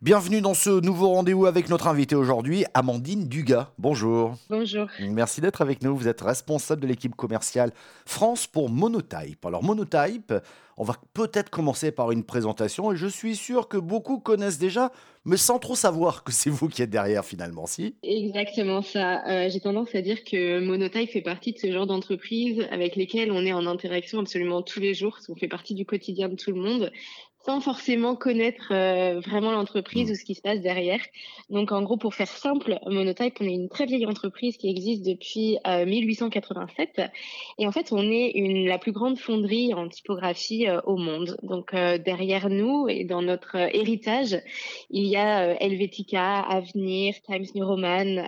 Bienvenue dans ce nouveau rendez-vous avec notre invité aujourd'hui, Amandine Dugas. Bonjour. Bonjour. Merci d'être avec nous. Vous êtes responsable de l'équipe commerciale France pour Monotype. Alors Monotype, on va peut-être commencer par une présentation et je suis sûr que beaucoup connaissent déjà, mais sans trop savoir que c'est vous qui êtes derrière finalement, si Exactement ça. Euh, J'ai tendance à dire que Monotype fait partie de ce genre d'entreprise avec lesquelles on est en interaction absolument tous les jours, on fait partie du quotidien de tout le monde sans forcément connaître euh, vraiment l'entreprise mmh. ou ce qui se passe derrière. Donc en gros, pour faire simple, Monotype, on est une très vieille entreprise qui existe depuis 1887 euh, et en fait, on est une, la plus grande fonderie en typographie euh, au monde. Donc derrière nous et dans notre héritage, il y a Helvetica, Avenir, Times New Roman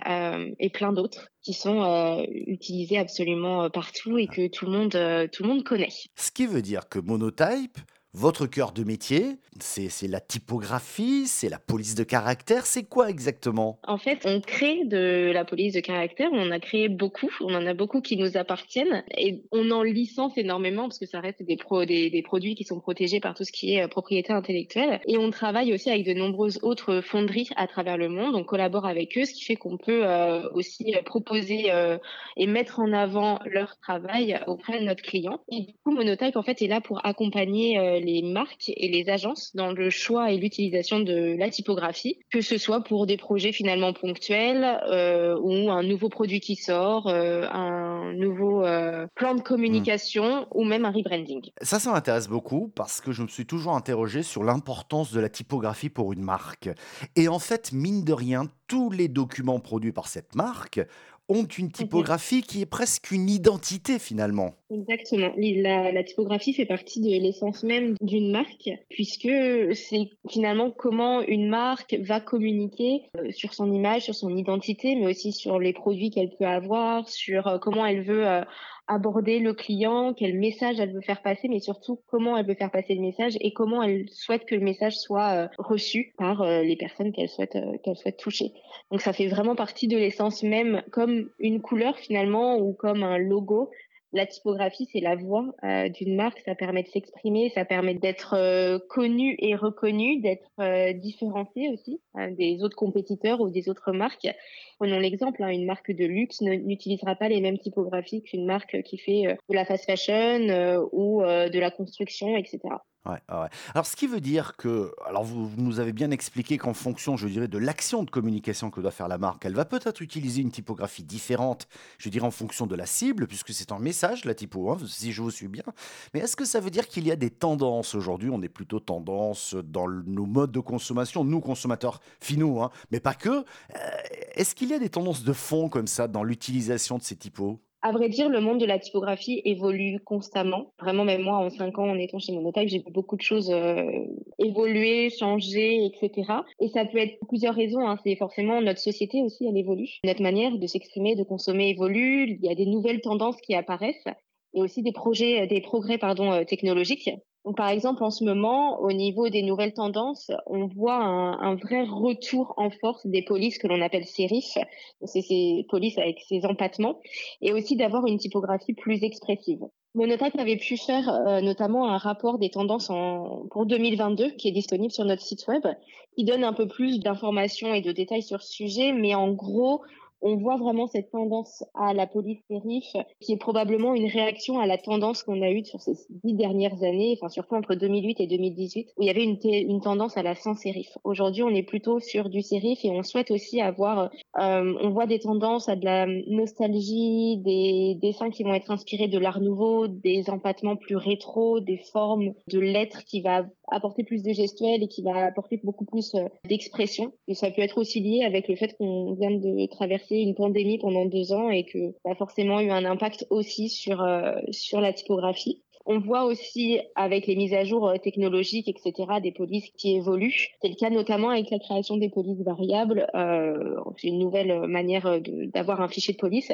et plein d'autres qui sont utilisés absolument partout et que tout le monde tout le monde connaît. Ce qui veut dire que Monotype votre cœur de métier, c'est la typographie, c'est la police de caractère, c'est quoi exactement? En fait, on crée de la police de caractère, on en a créé beaucoup, on en a beaucoup qui nous appartiennent et on en licence énormément parce que ça reste des, produits qui sont protégés par tout ce qui est euh, propriété intellectuelle. Et on travaille aussi avec de nombreuses autres fonderies à travers le monde, on collabore avec eux, ce qui fait qu'on peut euh, aussi euh, proposer et mettre en avant leur travail auprès de notre client. Et du coup, Monotype en fait est là pour accompagner les marques et les agences dans le choix et l'utilisation de la typographie, que ce soit pour des projets finalement ponctuels euh, ou un nouveau produit qui sort, euh, un nouveau euh, plan de communication ou même un rebranding. Ça, ça m'intéresse beaucoup parce que je me suis toujours interrogé sur l'importance de la typographie pour une marque. Et en fait, mine de rien, tous les documents produits par cette marque ont une typographie qui est presque une identité finalement. Exactement. La, la typographie fait partie de l'essence même d'une marque, puisque c'est finalement comment une marque va communiquer euh, sur son image, sur son identité, mais aussi sur les produits qu'elle peut avoir, sur euh, comment elle veut euh, aborder le client, quel message elle veut faire passer, mais surtout comment elle veut faire passer le message et comment elle souhaite que le message soit euh, reçu par euh, les personnes qu'elle souhaite euh, qu'elle souhaite toucher. Donc ça fait vraiment partie de l'essence même, comme une couleur finalement ou comme un logo. La typographie, c'est la voix d'une marque, ça permet de s'exprimer, ça permet d'être connu et reconnu, d'être différencié aussi des autres compétiteurs ou des autres marques. Prenons l'exemple, hein, une marque de luxe n'utilisera pas les mêmes typographies qu'une marque qui fait euh, de la fast fashion euh, ou euh, de la construction, etc. Alors, ce qui veut dire que, alors vous, nous avez bien expliqué qu'en fonction, je dirais, de l'action de communication que doit faire la marque, elle va peut-être utiliser une typographie différente, je dirais, en fonction de la cible, puisque c'est un message, la typo, hein, si je vous suis bien. Mais est-ce que ça veut dire qu'il y a des tendances aujourd'hui? On est plutôt tendance dans nos modes de consommation, nous, consommateurs finaux, hein, mais pas que. est-ce qu'il y a des tendances de fond comme ça dans l'utilisation de ces typos? À vrai dire, le monde de la typographie évolue constamment. Vraiment, même moi, en cinq ans, en étant chez Monotype, j'ai vu beaucoup de choses euh, évoluer, changer, etc. Et ça peut être pour plusieurs raisons. Hein. C'est forcément notre société aussi, elle évolue. Notre manière de s'exprimer, de consommer évolue. Il y a des nouvelles tendances qui apparaissent et aussi des projets, des progrès pardon euh, technologiques. Donc, par exemple, en ce moment, au niveau des nouvelles tendances, on voit un, un vrai retour en force des polices que l'on appelle sérif. C'est ces polices avec ces empattements et aussi d'avoir une typographie plus expressive. Monotype avait pu faire euh, notamment un rapport des tendances en, pour 2022 qui est disponible sur notre site web, qui donne un peu plus d'informations et de détails sur ce sujet, mais en gros, on voit vraiment cette tendance à la police sérif qui est probablement une réaction à la tendance qu'on a eue sur ces dix dernières années, enfin surtout entre 2008 et 2018, où il y avait une, une tendance à la sans sérif. Aujourd'hui, on est plutôt sur du sérif et on souhaite aussi avoir, euh, on voit des tendances à de la nostalgie, des dessins qui vont être inspirés de l'art nouveau, des empattements plus rétro, des formes de lettres qui va apporter plus de gestuels et qui va apporter beaucoup plus euh, d'expression. Et ça peut être aussi lié avec le fait qu'on vient de traverser une pandémie pendant deux ans et que ça a forcément eu un impact aussi sur, euh, sur la typographie. On voit aussi avec les mises à jour euh, technologiques, etc., des polices qui évoluent. C'est le cas notamment avec la création des polices variables. Euh, c'est une nouvelle manière euh, d'avoir un fichier de police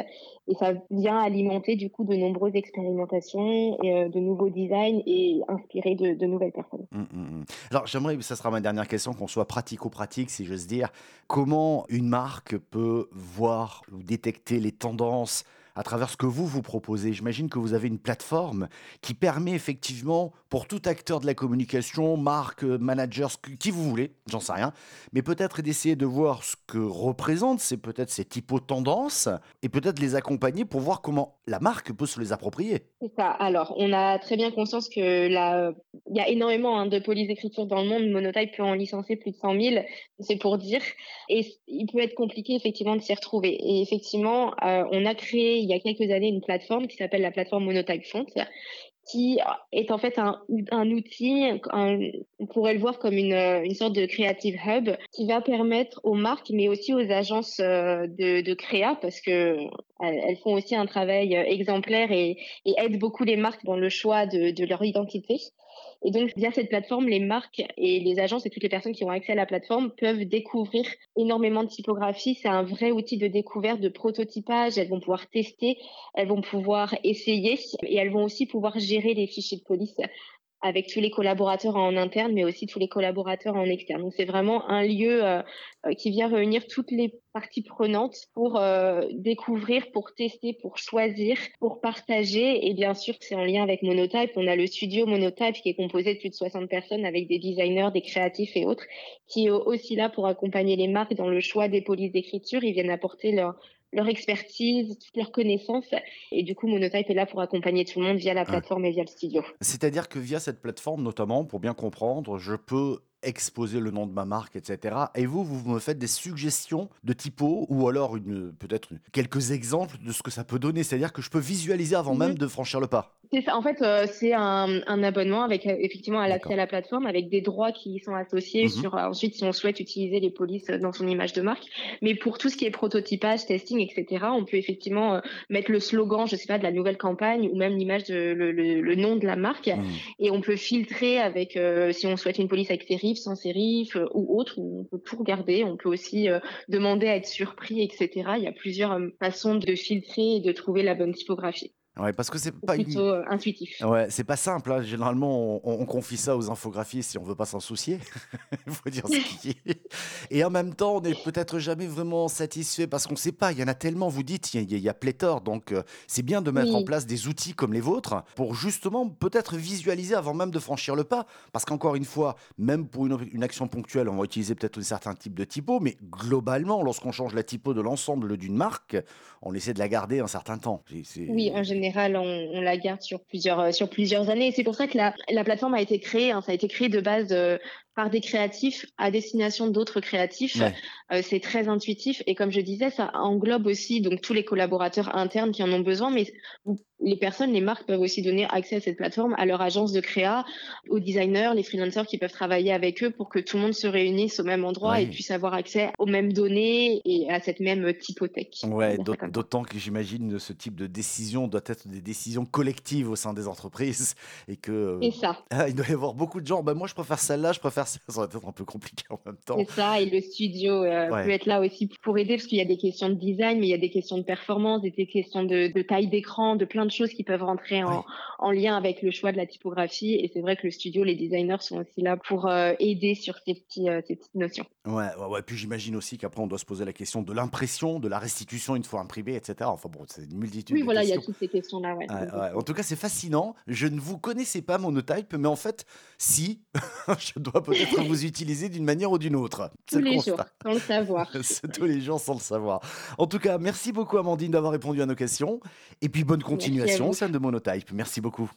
et ça vient alimenter du coup de nombreuses expérimentations, et, de nouveaux designs et inspirer de, nouvelles personnes. Mmh, mmh, mmh. Alors j'aimerais, ça sera ma dernière question, qu'on soit pratico-pratique, si j'ose dire. Comment une marque peut voir ou détecter les tendances à travers ce que vous vous proposez. J'imagine que vous avez une plateforme qui permet effectivement pour tout acteur de la communication, marque, manager, qui vous voulez, j'en sais rien, mais peut-être d'essayer de voir ce que représentent c'est peut-être ces typos tendances et peut-être les accompagner pour voir comment la marque peut se les approprier. C'est ça. Alors, on a très bien conscience que là, il y a énormément hein, de polices d'écriture dans le monde. Monotype peut en licencier plus de 100 000, c'est pour dire. Et il peut être compliqué effectivement de s'y retrouver. Et effectivement, euh, on a créé il y a quelques années une plateforme qui s'appelle la plateforme Monotype Font, qui est en fait un, un outil, on pourrait le voir comme une, une sorte de creative hub qui va permettre aux marques, mais aussi aux agences euh, de, de créa, parce que elles, font aussi un travail euh, exemplaire et, aident beaucoup les marques dans le choix de, de leur identité. Et donc, via cette plateforme, les marques et les agences et toutes les personnes qui ont accès à la plateforme peuvent découvrir énormément de typographie. C'est un vrai outil de découverte, de prototypage. Elles vont pouvoir tester, elles vont pouvoir essayer et elles vont aussi pouvoir gérer les fichiers de police avec tous les collaborateurs en interne, mais aussi tous les collaborateurs en externe. Donc c'est vraiment un lieu euh, euh, qui vient réunir toutes les parties prenantes pour euh, découvrir, pour tester, pour choisir, pour partager. Et bien sûr, c'est en lien avec Monotype. On a le studio Monotype qui est composé de plus de 60 personnes avec des designers, des créatifs et autres, qui est aussi là pour accompagner les marques dans le choix des polices d'écriture. Ils viennent apporter leur leur expertise, toutes leurs connaissances. Et du coup, Monotype est là pour accompagner tout le monde via la Ouais. plateforme et via le studio. C'est-à-dire que via cette plateforme, notamment, pour bien comprendre, je peux exposer le nom de ma marque, etc. Et vous, vous me faites des suggestions de typos ou alors une, peut-être quelques exemples de ce que ça peut donner. C'est-à-dire que je peux visualiser avant Mhm. même de franchir le pas. C'est ça. En fait, euh, c'est un, un abonnement avec euh, effectivement un accès D'accord. à la plateforme avec des droits qui y sont associés Mhm. sur euh, ensuite si on souhaite utiliser les polices dans son image de marque. Mais pour tout ce qui est prototypage, testing, etc., on peut effectivement euh, mettre le slogan, je sais pas, de la nouvelle campagne ou même l'image de le, le- le nom de la marque Mhm. et on peut filtrer avec si on souhaite une police avec sans sérif euh, ou autre. On peut tout regarder. On peut aussi euh, demander à être surpris, etc. Il y a plusieurs euh, façons de filtrer et de trouver la bonne typographie. Ouais, parce que c'est pas plutôt euh, intuitif. Ouais, c'est pas simple. hein. Généralement, on, on confie ça aux infographistes si on veut pas s'en soucier. Il faut dire ce qui est. Et en même temps, on n'est peut-être jamais vraiment satisfait parce qu'on sait pas. Il y en a tellement, vous dites, il y, a- il y a pléthore. Donc, euh, c'est bien de mettre en place des outils comme les vôtres pour justement peut-être visualiser avant même de franchir le pas. Parce qu'encore une fois, même pour une, une action ponctuelle, on va utiliser peut-être un certain type de typo, mais globalement, lorsqu'on change la typo de l'ensemble d'une marque, on essaie de la garder un certain temps. Oui, en général, on, la garde sur plusieurs, euh, années. C'est pour ça que la, la plateforme a été créée. hein. ça a été créé de base euh, par des créatifs à destination d'autres créatifs. Ouais. Euh, c'est très intuitif. Et comme je disais, ça englobe aussi donc tous les collaborateurs internes qui en ont besoin. Mais les personnes, les marques peuvent aussi donner accès à cette plateforme à leur agence de créa, aux designers, les freelancers qui peuvent travailler avec eux pour que tout le monde se réunisse au même endroit et puisse avoir accès aux mêmes données et à cette même typothèque. On va Ouais, d'autant que j'imagine ce type de décision doit être des décisions collectives au sein des entreprises et que euh, ça. ah, il doit y avoir beaucoup de gens. Ben moi, je préfère celle-là, je préfère ça. Ça va être un peu compliqué en même temps. C'est ça, et le studio euh, Ouais. peut être là aussi pour aider, parce qu'il y a des questions de design, mais il y a des questions de performance, des questions de, de taille d'écran, de plein de choses qui peuvent rentrer Ouais. en, en lien avec le choix de la typographie. Et c'est vrai que le studio, les designers sont aussi là pour euh, aider sur ces, petits, euh, ces petites notions. Ouais, ouais, ouais. Puis j'imagine aussi qu'après, on doit se poser la question de l'impression, de la restitution une fois imprimé, etc. Enfin bon, c'est une multitude Oui, de voilà, il y a toutes ces questions-là. Ouais, Ouais. En tout cas, c'est fascinant. Je ne vous connaissais pas Monotype, mais en fait, si, je dois peut-être vous utiliser d'une manière ou d'une autre. C'est Tous le les jours, constat. sans le savoir. C'est tous les jours sans le savoir. En tout cas, merci beaucoup Amandine d'avoir répondu à nos questions. Et puis bonne continuation au sein de Monotype. Merci beaucoup.